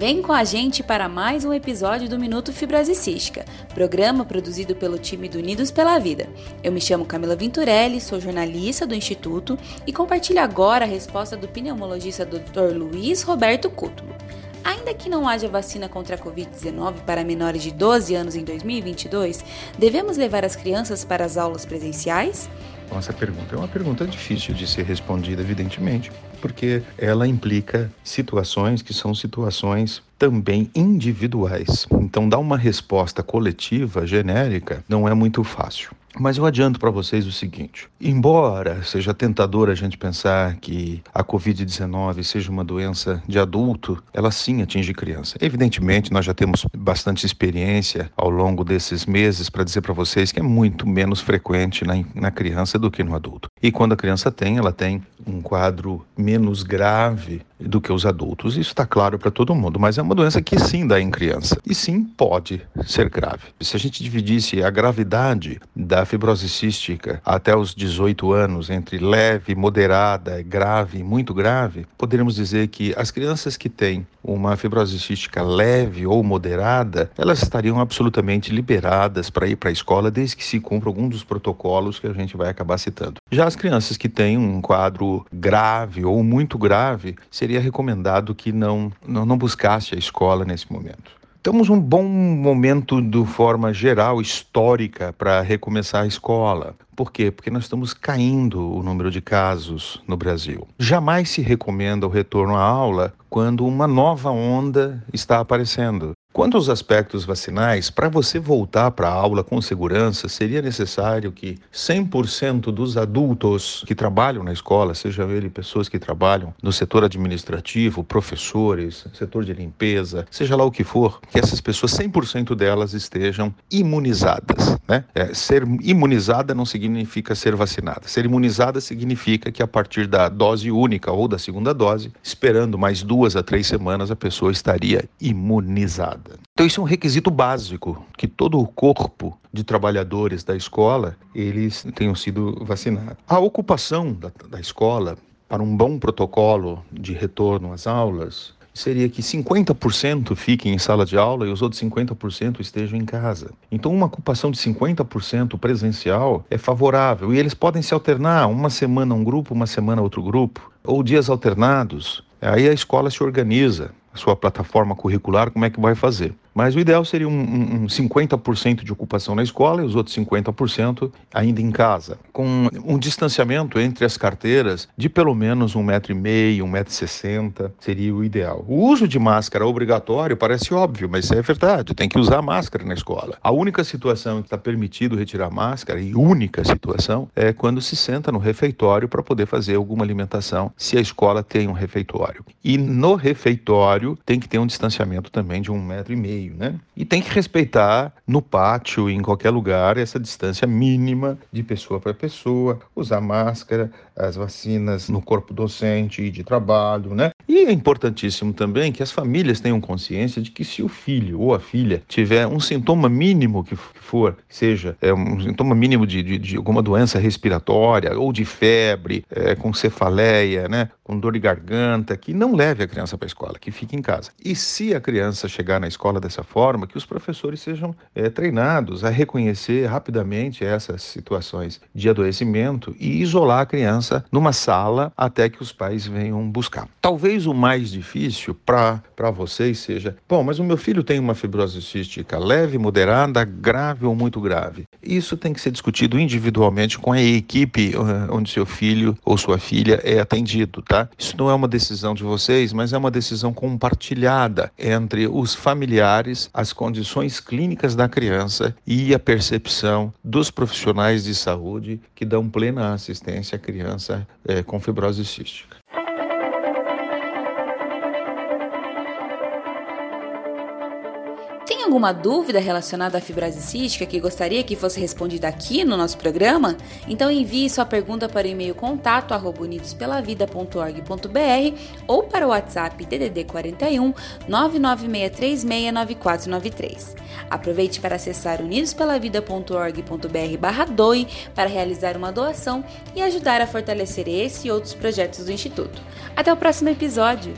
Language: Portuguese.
Vem com a gente para mais um episódio do Minuto Fibrose Cística, programa produzido pelo time do Unidos pela Vida. Eu me chamo Camila Venturelli, sou jornalista do Instituto e compartilho agora a resposta do pneumologista Dr. Luiz Roberto Cútulo. Ainda que não haja vacina contra a Covid-19 para menores de 12 anos em 2022, devemos levar as crianças para as aulas presenciais? Essa pergunta é uma pergunta difícil de ser respondida, evidentemente, porque ela implica situações que são situações também individuais. Então, dar uma resposta coletiva, genérica, não é muito fácil. Mas eu adianto para vocês o seguinte: embora seja tentador a gente pensar que a Covid-19 seja uma doença de adulto, ela sim atinge criança. Evidentemente, nós já temos bastante experiência ao longo desses meses para dizer para vocês que é muito menos frequente na, na criança do que no adulto. E quando a criança tem, ela tem um quadro menos grave do que os adultos. Isso está claro para todo mundo, mas é uma doença que sim dá em criança e sim pode ser grave. Se a gente dividisse a gravidade da fibrose cística até os 18 anos, entre leve, moderada, grave e muito grave, poderíamos dizer que as crianças que têm uma fibrose cística leve ou moderada, elas estariam absolutamente liberadas para ir para a escola desde que se cumpra algum dos protocolos que a gente vai acabar citando. Já as crianças que têm um quadro grave ou muito grave, seria recomendado que não, não, não buscasse a escola nesse momento. Temos um bom momento de forma geral, histórica, para recomeçar a escola. Por quê? Porque nós estamos caindo o número de casos no Brasil. Jamais se recomenda o retorno à aula quando uma nova onda está aparecendo. Quanto aos aspectos vacinais, para você voltar para a aula com segurança, seria necessário que 100% dos adultos que trabalham na escola, sejam eles pessoas que trabalham no setor administrativo, professores, setor de limpeza, seja lá o que for, que essas pessoas, 100% delas estejam imunizadas. Né? É, ser imunizada não significa ser vacinada. Ser imunizada significa que a partir da dose única ou da segunda dose, esperando mais duas a três semanas, a pessoa estaria imunizada. Então isso é um requisito básico que todo o corpo de trabalhadores da escola eles tenham sido vacinados. A ocupação da, da escola para um bom protocolo de retorno às aulas seria que 50% fiquem em sala de aula e os outros 50% estejam em casa. Então, uma ocupação de 50% presencial é favorável e eles podem se alternar uma semana um grupo, uma semana outro grupo, ou dias alternados. Aí a escola se organiza sua plataforma curricular, como é que vai fazer. Mas o ideal seria um, um 50% de ocupação na escola e os outros 50% ainda em casa, com um distanciamento entre as carteiras de pelo menos um metro e meio, um metro e sessenta seria o ideal. O uso de máscara obrigatório parece óbvio, mas é verdade, tem que usar máscara na escola. A única situação que está permitido retirar máscara, e única situação, é quando se senta no refeitório para poder fazer alguma alimentação, se a escola tem um refeitório. E no refeitório tem que ter um distanciamento também de um metro e meio né? E tem que respeitar no pátio, em qualquer lugar, essa distância mínima de pessoa para pessoa, usar máscara, as vacinas no corpo docente e de trabalho, né? E é importantíssimo também que as famílias tenham consciência de que se o filho ou a filha tiver um sintoma mínimo que for, seja é um sintoma mínimo de, de, de alguma doença respiratória ou de febre, é, com cefaleia, né, com dor de garganta, que não leve a criança para a escola, que fique em casa. E se a criança chegar na escola dessa forma, que os professores sejam é, treinados a reconhecer rapidamente essas situações de adoecimento e isolar a criança numa sala até que os pais venham buscar. Talvez o mais difícil para vocês seja: bom, mas o meu filho tem uma fibrose cística leve, moderada, grave ou muito grave. Isso tem que ser discutido individualmente com a equipe eh, onde seu filho ou sua filha é atendido, tá? Isso não é uma decisão de vocês, mas é uma decisão compartilhada entre os familiares, as condições clínicas da criança e a percepção dos profissionais de saúde que dão plena assistência à criança é, com fibrose cística. Alguma dúvida relacionada à fibrose cística que gostaria que fosse respondida aqui no nosso programa? Então envie sua pergunta para o e-mail contato unidospelavida.org.br ou para o WhatsApp DDD 41 996369493. Aproveite para acessar unidospelavida.org.br/doe para realizar uma doação e ajudar a fortalecer esse e outros projetos do instituto. Até o próximo episódio.